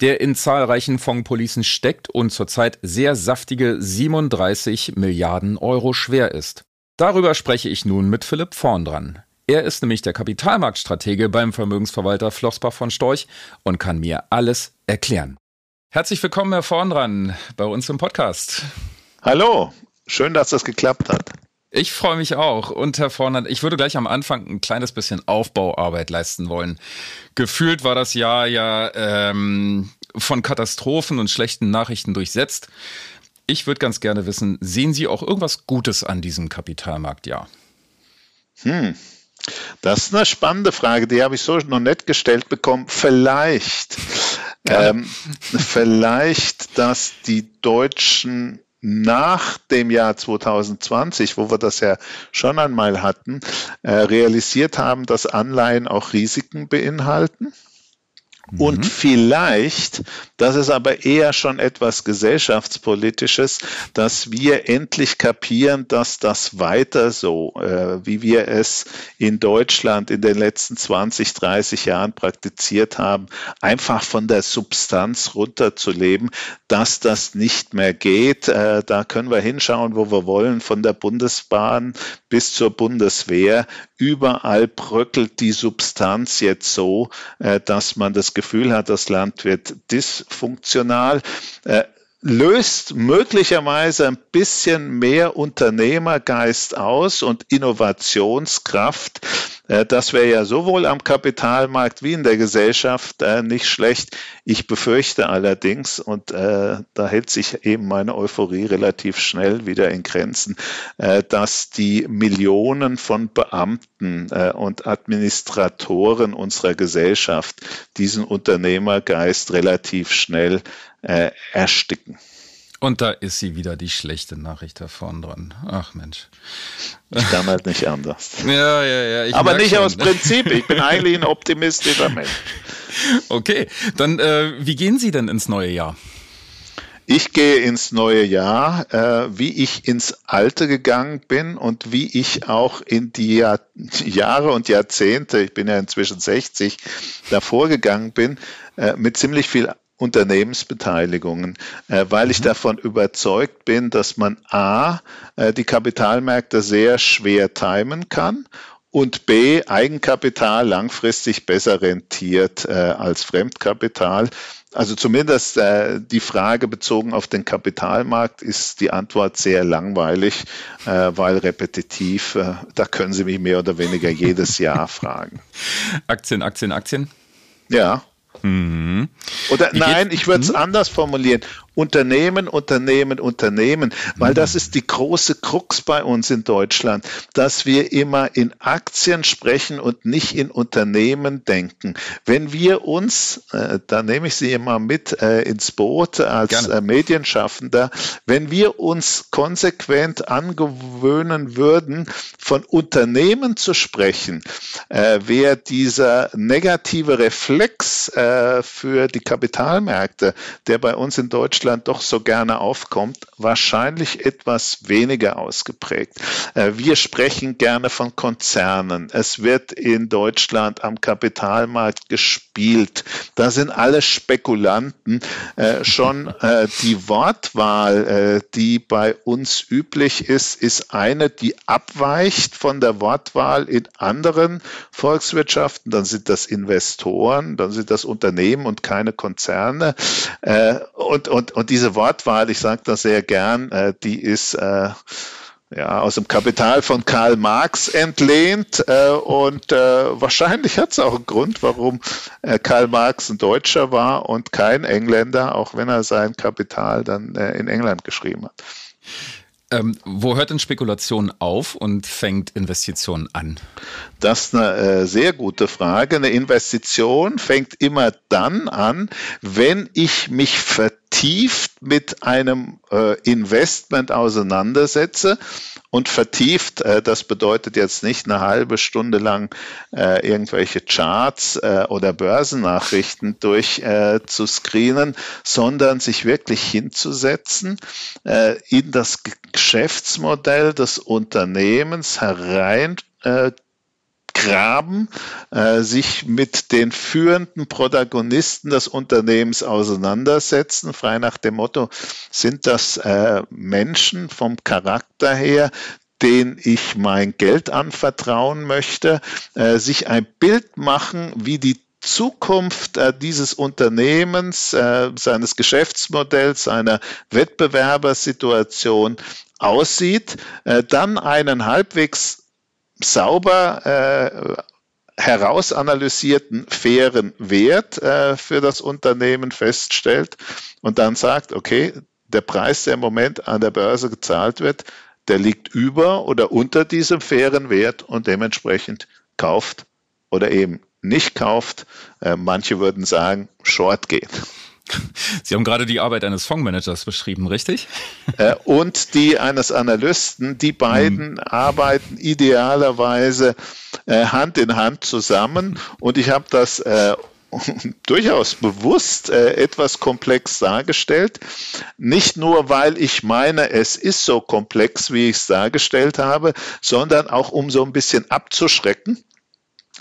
der in zahlreichen Fondspolicen steckt und zurzeit sehr saftige 37 Milliarden Euro schwer ist? Darüber spreche ich nun mit Philipp Vorn dran. Er ist nämlich der Kapitalmarktstratege beim Vermögensverwalter Flossbach von Storch und kann mir alles erklären. Herzlich willkommen, Herr Vorndran, bei uns im Podcast. Hallo, schön, dass das geklappt hat. Ich freue mich auch. Und Herr Vornand, ich würde gleich am Anfang ein kleines bisschen Aufbauarbeit leisten wollen. Gefühlt war das Jahr ja ähm, von Katastrophen und schlechten Nachrichten durchsetzt. Ich würde ganz gerne wissen, sehen Sie auch irgendwas Gutes an diesem Kapitalmarktjahr? Hm, das ist eine spannende Frage, die habe ich so noch nicht gestellt bekommen. Vielleicht, ähm, vielleicht, dass die Deutschen nach dem Jahr 2020, wo wir das ja schon einmal hatten, äh, realisiert haben, dass Anleihen auch Risiken beinhalten. Und mhm. vielleicht, das ist aber eher schon etwas gesellschaftspolitisches, dass wir endlich kapieren, dass das weiter so, äh, wie wir es in Deutschland in den letzten 20, 30 Jahren praktiziert haben, einfach von der Substanz runterzuleben, dass das nicht mehr geht. Äh, da können wir hinschauen, wo wir wollen, von der Bundesbahn bis zur Bundeswehr. Überall bröckelt die Substanz jetzt so, äh, dass man das Gefühl hat, das Land wird dysfunktional äh, löst möglicherweise ein bisschen mehr Unternehmergeist aus und Innovationskraft. Äh, das wäre ja sowohl am Kapitalmarkt wie in der Gesellschaft äh, nicht schlecht. Ich befürchte allerdings, und äh, da hält sich eben meine Euphorie relativ schnell wieder in Grenzen, dass die Millionen von Beamten und Administratoren unserer Gesellschaft diesen Unternehmergeist relativ schnell ersticken. Und da ist sie wieder, die schlechte Nachricht da vorne dran. Ach Mensch. Ich kann halt nicht anders. [laughs] Ja, ja, ja. Aber nicht schon. aus Prinzip. Ich bin eigentlich ein optimistischer Mensch. [laughs] Okay, dann äh, wie gehen Sie denn ins neue Jahr? Ich gehe ins neue Jahr, äh, wie ich ins alte gegangen bin und wie ich auch in die Jahr, Jahre und Jahrzehnte, ich bin ja inzwischen 60, davor gegangen bin, äh, mit ziemlich viel Unternehmensbeteiligungen, äh, weil ich mhm. davon überzeugt bin, dass man a, äh, die Kapitalmärkte sehr schwer timen kann und B, Eigenkapital langfristig besser rentiert äh, als Fremdkapital. Also zumindest äh, die Frage bezogen auf den Kapitalmarkt ist die Antwort sehr langweilig, äh, weil repetitiv, äh, da können Sie mich mehr oder weniger jedes Jahr fragen. [laughs] Aktien, Aktien, Aktien? Ja. Mhm. Oder nein, ich würde es mhm. anders formulieren. Unternehmen, Unternehmen, Unternehmen, weil das ist die große Krux bei uns in Deutschland, dass wir immer in Aktien sprechen und nicht in Unternehmen denken. Wenn wir uns, äh, da nehme ich Sie immer mit äh, ins Boot als äh, Medienschaffender, wenn wir uns konsequent angewöhnen würden, von Unternehmen zu sprechen, äh, wäre dieser negative Reflex äh, für die Kapitalmärkte, der bei uns in Deutschland doch so gerne aufkommt, wahrscheinlich etwas weniger ausgeprägt. Äh, wir sprechen gerne von Konzernen. Es wird in Deutschland am Kapitalmarkt gespielt. Da sind alle Spekulanten. Äh, schon äh, die Wortwahl, die bei uns üblich ist, ist eine, die abweicht von der Wortwahl in anderen Volkswirtschaften. Dann sind das Investoren, dann sind das Unternehmen und keine Konzerne. Und, und und, diese Wortwahl, ich sage das sehr gern, äh, die ist äh, ja, aus dem Kapital von Karl Marx entlehnt. Äh, und äh, wahrscheinlich hat es auch einen Grund, warum äh, Karl Marx ein Deutscher war und kein Engländer, auch wenn er sein Kapital dann äh, in England geschrieben hat. Ähm, wo hört denn Spekulation auf und fängt Investition an? Das ist eine äh, sehr gute Frage. Eine Investition fängt immer dann an, wenn ich mich vertieft mit einem äh, Investment auseinandersetze und vertieft. Äh, das bedeutet jetzt nicht eine halbe Stunde lang äh, irgendwelche Charts äh, oder Börsennachrichten durch zu screenen, sondern sich wirklich hinzusetzen, in das Geschäftsmodell des Unternehmens herein graben, äh, sich mit den führenden Protagonisten des Unternehmens auseinandersetzen, frei nach dem Motto, sind das äh, Menschen vom Charakter her, denen ich mein Geld anvertrauen möchte, äh, sich ein Bild machen, wie die Zukunft äh, dieses Unternehmens, äh, seines Geschäftsmodells, seiner Wettbewerbersituation aussieht, äh, dann einen halbwegs sauber äh, herausanalysierten fairen Wert äh, für das Unternehmen feststellt und dann sagt, okay, der Preis, der im Moment an der Börse gezahlt wird, der liegt über oder unter diesem fairen Wert und dementsprechend kauft oder eben nicht kauft. Äh, manche würden sagen, short gehen. Sie haben gerade die Arbeit eines Fondsmanagers beschrieben, richtig? Äh, und die eines Analysten. Die beiden hm. arbeiten idealerweise äh, Hand in Hand zusammen. Und ich habe das äh, [laughs] durchaus bewusst äh, etwas komplex dargestellt. Nicht nur, weil ich meine, es ist so komplex, wie ich es dargestellt habe, sondern auch um so ein bisschen abzuschrecken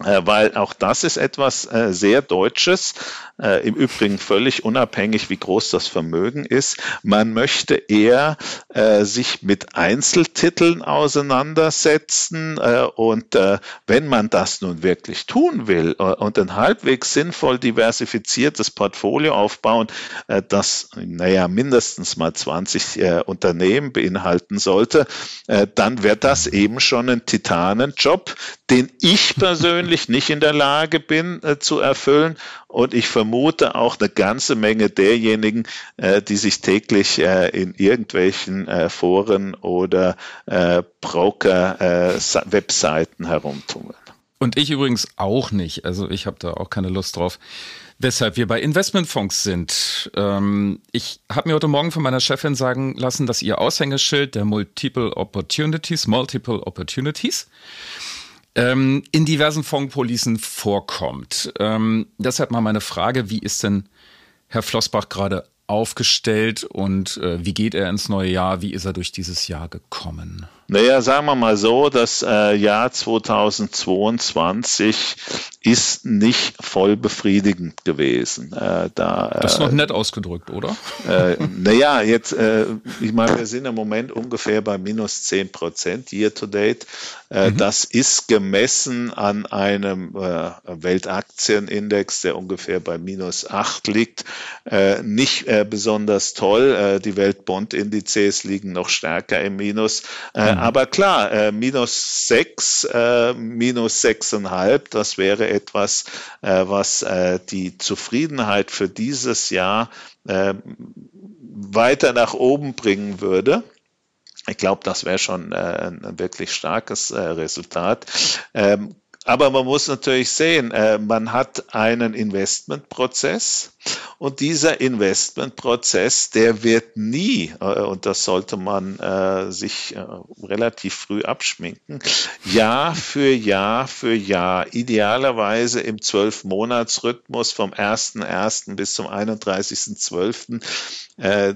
äh, weil auch das ist etwas äh, sehr Deutsches, äh, im Übrigen völlig unabhängig, wie groß das Vermögen ist. Man möchte eher äh, sich mit Einzeltiteln auseinandersetzen äh, und äh, wenn man das nun wirklich tun will und ein halbwegs sinnvoll diversifiziertes Portfolio aufbauen, das naja mindestens mal 20 Unternehmen beinhalten sollte, dann wird das eben schon ein Titanenjob, den ich persönlich nicht in der Lage bin äh, zu erfüllen. Und ich vermute auch eine ganze Menge derjenigen, äh, die sich täglich äh, in irgendwelchen äh, Foren oder äh, Broker-Webseiten äh, herumtummeln. Und ich übrigens auch nicht. Also ich habe da auch keine Lust drauf. Weshalb wir bei Investmentfonds sind. Ähm, ich habe mir heute Morgen von meiner Chefin sagen lassen, dass ihr Aushängeschild der Multiple Opportunities, Multiple Opportunities, ähm, in diversen Fondspolicen vorkommt. Ähm, deshalb mal meine Frage, wie ist denn Herr Flossbach gerade aufgestellt und äh, wie geht er ins neue Jahr? Wie ist er durch dieses Jahr gekommen? Naja, sagen wir mal so, das äh, Jahr 2022 ist nicht voll befriedigend gewesen. Äh, da, das ist noch äh, nett ausgedrückt, oder? Äh, naja, jetzt, äh, ich meine, wir sind im Moment ungefähr bei minus 10 Prozent year to date. Äh, mhm. Das ist gemessen an einem äh, Weltaktienindex, der ungefähr bei minus 8 liegt, äh, nicht äh, besonders toll. Äh, die Weltbondindizes liegen noch stärker im Minus. Äh, mhm. Aber klar, äh, minus 6, äh, minus 6,5, das wäre etwas, äh, was äh, die Zufriedenheit für dieses Jahr äh, weiter nach oben bringen würde. Ich glaube, das wäre schon äh, ein wirklich starkes Resultat. Ähm, aber man muss natürlich sehen, man hat einen Investmentprozess und dieser Investmentprozess, der wird nie, äh, und das sollte man äh, sich äh, relativ früh abschminken, Jahr für Jahr für Jahr, idealerweise im Zwölf-Monats-Rhythmus vom 1.1. bis zum 31.12. Äh,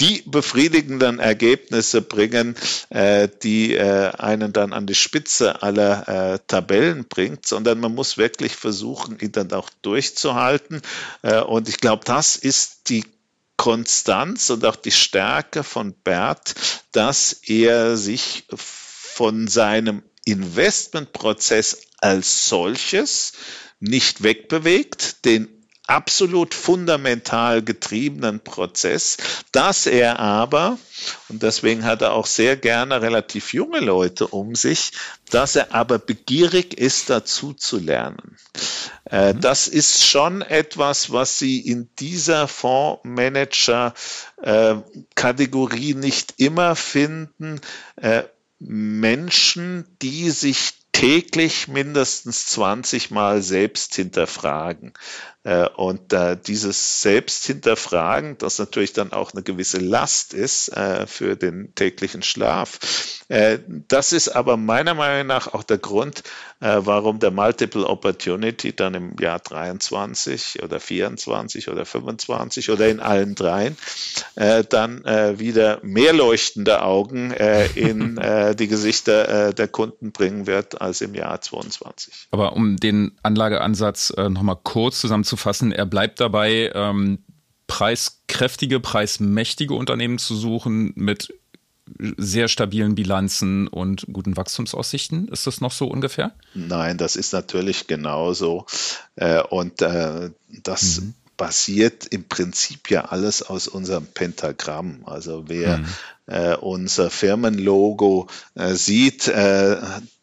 die befriedigenden Ergebnisse bringen, äh, die äh, einen dann an die Spitze aller Tabellen bringt, sondern man muss wirklich versuchen, ihn dann auch durchzuhalten. Und ich glaube, das ist die Konstanz und auch die Stärke von Bert, dass er sich von seinem Investmentprozess als solches nicht wegbewegt, den absolut fundamental getriebenen Prozess, dass er aber, und deswegen hat er auch sehr gerne relativ junge Leute um sich, dass er aber begierig ist, dazu zu lernen. Äh, mhm. Das ist schon etwas, was Sie in dieser Fondsmanager-Kategorie äh, nicht immer finden. Äh, Menschen, die sich täglich mindestens 20 Mal selbst hinterfragen. Äh, und äh, dieses Selbsthinterfragen, das natürlich dann auch eine gewisse Last ist äh, für den täglichen Schlaf, das ist aber meiner Meinung nach auch der Grund, warum der Multiple Opportunity dann im Jahr 23 oder 24 oder 25 oder in allen dreien dann wieder mehr leuchtende Augen in die Gesichter der Kunden bringen wird als im Jahr 22. Aber um den Anlageansatz nochmal kurz zusammenzufassen, zusammenzufassen, er bleibt dabei, ähm, preiskräftige, preismächtige Unternehmen zu suchen mit sehr stabilen Bilanzen und guten Wachstumsaussichten. Ist das noch so ungefähr? Nein, das ist natürlich genauso. Äh, und äh, das mhm. basiert im Prinzip ja alles aus unserem Pentagramm. Also wer mhm. Äh, unser Firmenlogo sieht,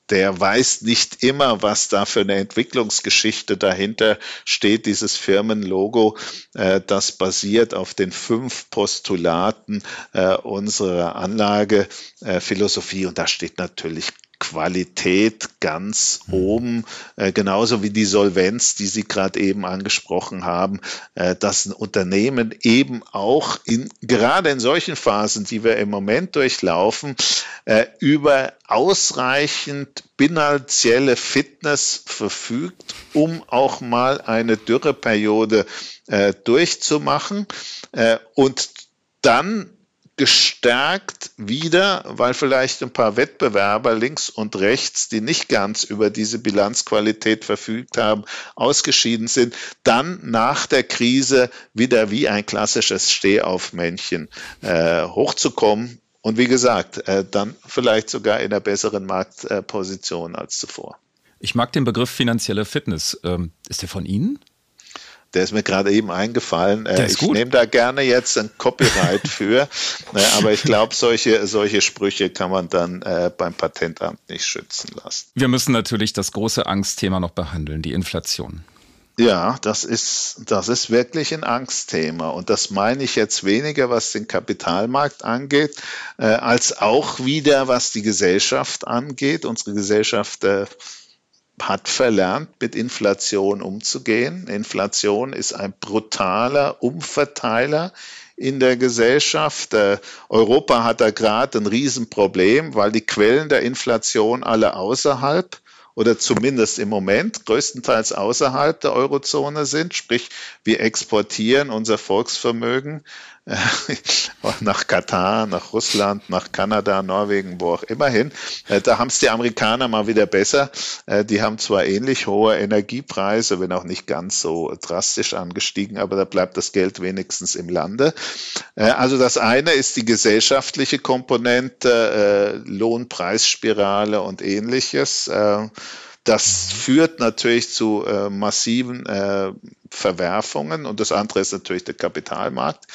der weiß nicht immer, was da für eine Entwicklungsgeschichte dahinter steht. Dieses Firmenlogo, äh, das basiert auf den fünf Postulaten äh, unserer Anlagephilosophie. Und da steht natürlich Qualität ganz mhm. oben, äh, genauso wie die Solvenz, die Sie gerade eben angesprochen haben, äh, dass ein Unternehmen eben auch in, gerade in solchen Phasen, die wir im Moment durchlaufen, äh, über ausreichend finanzielle Fitness verfügt, um auch mal eine Dürreperiode äh, durchzumachen äh, und dann gestärkt wieder, weil vielleicht ein paar Wettbewerber links und rechts, die nicht ganz über diese Bilanzqualität verfügt haben, ausgeschieden sind, dann nach der Krise wieder wie ein klassisches Stehaufmännchen äh, hochzukommen. Und wie gesagt, äh, dann vielleicht sogar in einer besseren Marktposition als zuvor. Ich mag den Begriff finanzielle Fitness. Ähm, ist der von Ihnen? Der ist mir gerade eben eingefallen. Äh, ich nehme da gerne jetzt ein Copyright für, [laughs] ne, aber ich glaube, solche, solche Sprüche kann man dann äh, beim Patentamt nicht schützen lassen. Wir müssen natürlich das große Angstthema noch behandeln, die Inflation. Ja, das ist, das ist wirklich ein Angstthema. Und das meine ich jetzt weniger, was den Kapitalmarkt angeht, äh, als auch wieder, was die Gesellschaft angeht. Unsere Gesellschaft äh, hat verlernt, mit Inflation umzugehen. Inflation ist ein brutaler Umverteiler in der Gesellschaft. Äh, Europa hat da gerade ein Riesenproblem, weil die Quellen der Inflation alle außerhalb oder zumindest im Moment größtenteils außerhalb der Eurozone sind. Sprich, wir exportieren unser Volksvermögen [laughs] nach Katar, nach Russland, nach Kanada, Norwegen, wo auch immer hin. Äh, da haben es die Amerikaner mal wieder besser. Äh, die haben zwar ähnlich hohe Energiepreise, wenn auch nicht ganz so drastisch angestiegen, aber da bleibt das Geld wenigstens im Lande. Äh, also das eine ist die gesellschaftliche Komponente, Lohnpreisspirale und ähnliches. Das führt natürlich zu äh, massiven äh, Verwerfungen. Und das andere ist natürlich der Kapitalmarkt,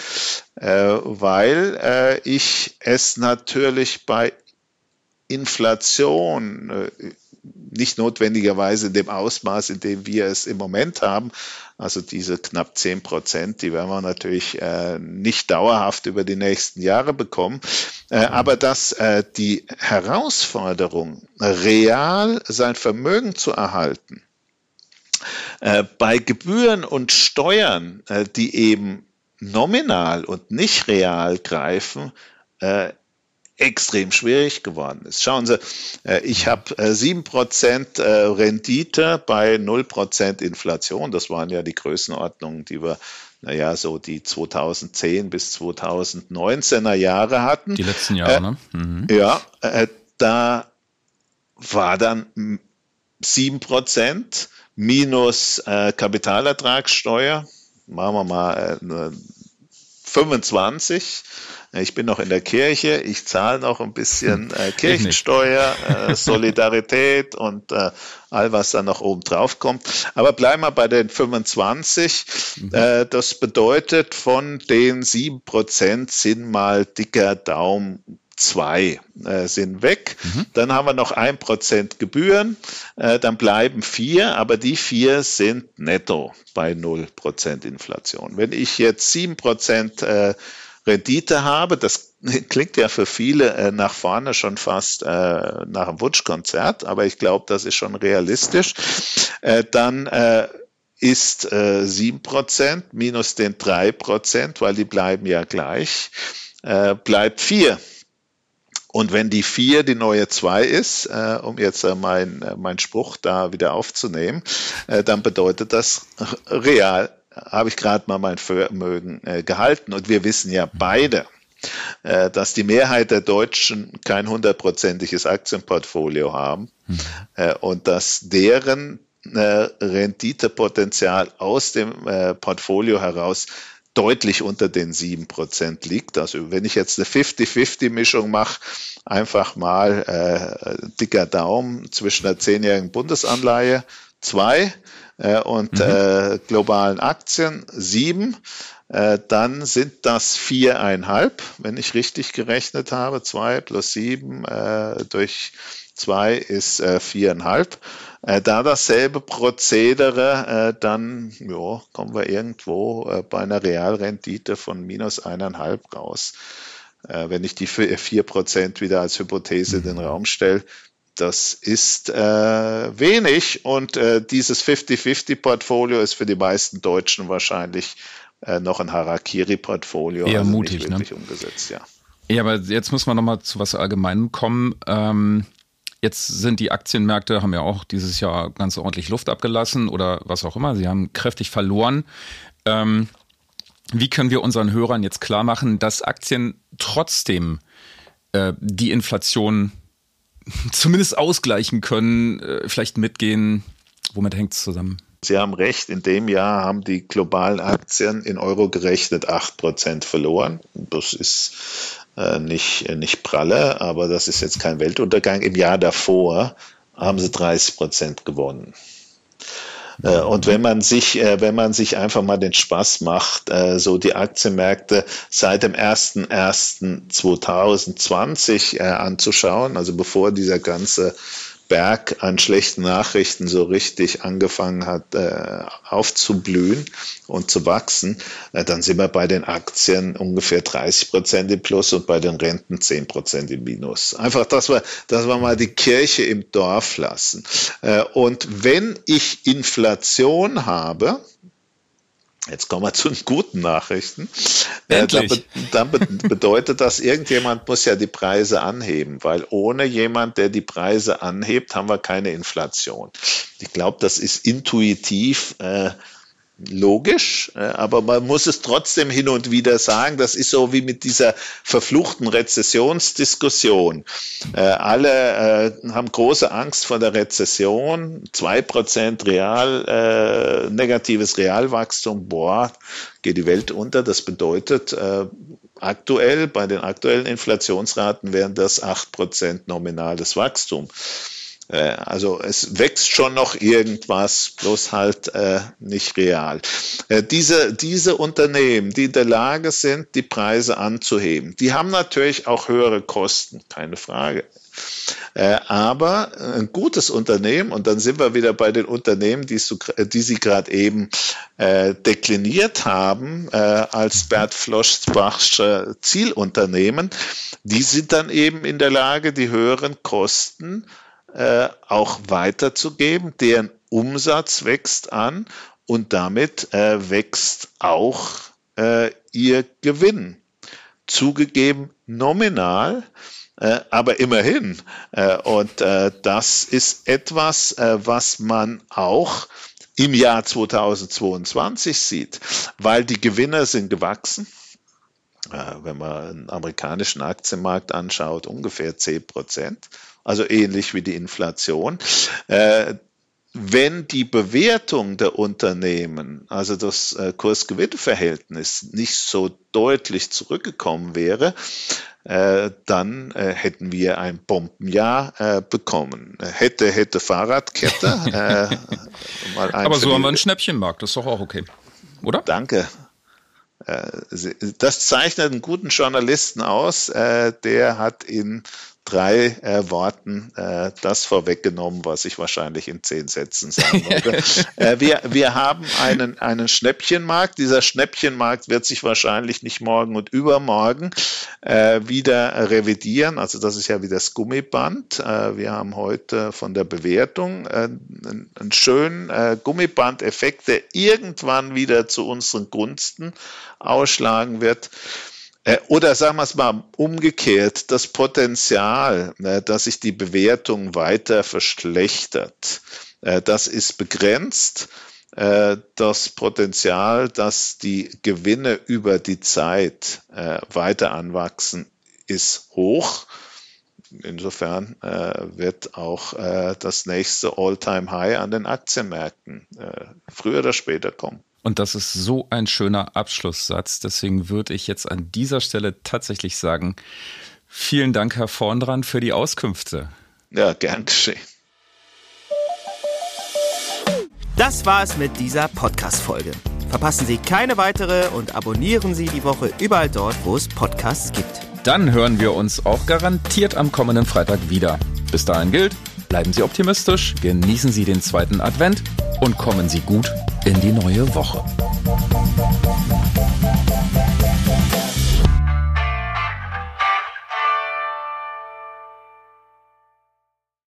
äh, weil äh, ich es natürlich bei Inflation äh, nicht notwendigerweise in dem Ausmaß, in dem wir es im Moment haben. Also diese knapp 10 Prozent, die werden wir natürlich äh, nicht dauerhaft über die nächsten Jahre bekommen. Äh, aber dass äh, die Herausforderung, real sein Vermögen zu erhalten, äh, bei Gebühren und Steuern, äh, die eben nominal und nicht real greifen, äh, extrem schwierig geworden ist. Schauen Sie, äh, ich habe äh, sieben Prozent äh, Rendite bei null Prozent Inflation. Das waren ja die Größenordnungen, die wir naja, so die 2010 bis 2019er Jahre hatten. Die letzten Jahre, ne? Mhm. Ja, da war dann sieben Prozent minus Kapitalertragssteuer. Machen wir mal 25. Ich bin noch in der Kirche, ich zahle noch ein bisschen äh, Kirchensteuer, äh, Solidarität und äh, all was da noch oben drauf kommt. Aber bleiben wir bei den 25. Mhm. Äh, das bedeutet, von den 7% sind mal dicker Daumen zwei äh, sind weg. Mhm. Dann haben wir noch ein Prozent Gebühren, äh, dann bleiben vier, aber die vier sind netto bei null Prozent Inflation. Wenn ich jetzt sieben Prozent äh, Rendite habe, das [laughs] klingt ja für viele äh, nach vorne schon fast äh, nach einem Wunschkonzert, aber ich glaube, das ist schon realistisch, äh, dann äh, ist äh, 7% minus den 3%, weil die bleiben ja gleich, äh, bleibt 4. Und wenn die 4 die neue 2 ist, äh, um jetzt äh, mein, äh, mein Spruch da wieder aufzunehmen, äh, dann bedeutet das real habe ich gerade mal mein Vermögen äh, gehalten. Und wir wissen ja beide, äh, dass die Mehrheit der Deutschen kein hundertprozentiges Aktienportfolio haben mhm. äh, und dass deren äh, Renditepotenzial aus dem äh, Portfolio heraus deutlich unter den sieben Prozent liegt. Also wenn ich jetzt eine 50-50-Mischung mache, einfach mal äh, dicker Daumen zwischen der zehnjährigen Bundesanleihe zwei äh, und mhm. äh, globalen Aktien sieben, äh, dann sind das viereinhalb, wenn ich richtig gerechnet habe. Zwei plus sieben äh, durch zwei ist äh, viereinhalb. Äh, da dasselbe Prozedere, äh, dann ja, kommen wir irgendwo äh, bei einer Realrendite von minus eineinhalb raus. Äh, wenn ich die vier Prozent wieder als Hypothese in den Raum stelle, das ist äh, wenig und äh, dieses 50-50-Portfolio ist für die meisten Deutschen wahrscheinlich äh, noch ein Harakiri-Portfolio. Eher also mutig, nicht wirklich ne? umgesetzt, ja. Ja, aber jetzt muss man nochmal zu was Allgemeinem kommen. Ähm, jetzt sind die Aktienmärkte, haben ja auch dieses Jahr ganz ordentlich Luft abgelassen oder was auch immer. Sie haben kräftig verloren. Ähm, wie können wir unseren Hörern jetzt klar machen, dass Aktien trotzdem äh, die Inflation [laughs] zumindest ausgleichen können, äh, vielleicht mitgehen. Womit hängt es zusammen? Sie haben recht, in dem Jahr haben die globalen Aktien in Euro gerechnet 8% verloren. Das ist äh, nicht, äh, nicht pralle, aber das ist jetzt kein Weltuntergang. Im Jahr davor haben sie 30% gewonnen. Äh, und wenn man sich, äh, wenn man sich einfach mal den Spaß macht, äh, so die Aktienmärkte seit dem 01.01.2020 anzuschauen, also bevor dieser ganze Berg an schlechten Nachrichten so richtig angefangen hat äh, aufzublühen und zu wachsen, äh, dann sind wir bei den Aktien ungefähr 30 Prozent im Plus und bei den Renten 10 Prozent im Minus. Einfach, dass wir, dass wir mal die Kirche im Dorf lassen. Äh, und wenn ich Inflation habe, Jetzt kommen wir [laughs] zu den guten Nachrichten. Äh, Endlich. dann, be dann bedeutet das, irgendjemand muss ja die Preise anheben, weil ohne jemand, der die Preise anhebt, haben wir keine Inflation. Ich glaube, das ist intuitiv äh, logisch, äh, aber man muss es trotzdem hin und wieder sagen. Das ist so wie mit dieser verfluchten Rezessionsdiskussion. Äh, alle äh, haben große Angst vor der Rezession. Zwei Prozent Real, negatives Realwachstum. Boah, geht die Welt unter. Das bedeutet, aktuell, bei den aktuellen Inflationsraten wären das acht Prozent nominales Wachstum. Äh, also es wächst schon noch irgendwas, bloß halt äh, nicht real. Äh, diese, diese Unternehmen, die in der Lage sind, die Preise anzuheben, die haben natürlich auch höhere Kosten, keine Frage. Äh, aber ein gutes Unternehmen, und dann sind wir wieder bei den Unternehmen, die, so, die Sie gerade eben äh, dekliniert haben, äh, als Bert Floschbachsche Zielunternehmen, die sind dann eben in der Lage, die höheren Kosten äh, auch weiterzugeben. Deren Umsatz wächst an und damit äh, wächst auch äh, ihr Gewinn. Zugegeben nominal, äh, aber immerhin. Äh, und äh, das ist etwas, äh, was man auch im Jahr 2022 sieht, weil die Gewinner sind gewachsen. Äh, wenn man einen amerikanischen Aktienmarkt anschaut, ungefähr 10 Prozent also ähnlich wie die Inflation. Äh, wenn die Bewertung der Unternehmen, also das äh, Kurs-Gewinn-Verhältnis, nicht so deutlich zurückgekommen wäre, äh, dann äh, hätten wir ein Bombenjahr bekommen. Hätte, hätte Fahrradkette. [laughs] Aber so haben wir einen Schnäppchenmarkt, das ist doch auch okay, oder? Danke. Das zeichnet einen guten Journalisten aus. Der hat in drei äh, Worten äh, das vorweggenommen, was ich wahrscheinlich in zehn Sätzen sagen [laughs] würde. äh, wir, wir haben einen, einen Schnäppchenmarkt. Dieser Schnäppchenmarkt wird sich wahrscheinlich nicht morgen und übermorgen äh, wieder revidieren. Also das ist ja wie das Gummiband. Äh, wir haben heute von der Bewertung äh, einen, einen schönen Gummibandeffekt, der irgendwann wieder zu unseren Gunsten ausschlagen wird. Äh, oder sagen wir es mal umgekehrt, das Potenzial, ne, dass sich die Bewertung weiter verschlechtert, äh, das ist begrenzt. Äh, das Potenzial, dass die Gewinne über die Zeit weiter anwachsen, ist hoch. Insofern wird auch das nächste All-Time-High an den Aktienmärkten früher oder später kommen. Und das ist so ein schöner Abschlusssatz. Deswegen würde ich jetzt an dieser Stelle tatsächlich sagen, vielen Dank, Herr Vorndran, für die Auskünfte. Ja, gern geschehen. Das war es mit dieser Podcast-Folge. Verpassen Sie keine weitere und abonnieren Sie die Woche überall dort, wo es Podcasts gibt. Dann hören wir uns auch garantiert am kommenden Freitag wieder. Bis dahin gilt, bleiben Sie optimistisch, genießen Sie den zweiten Advent und kommen Sie gut in die neue Woche.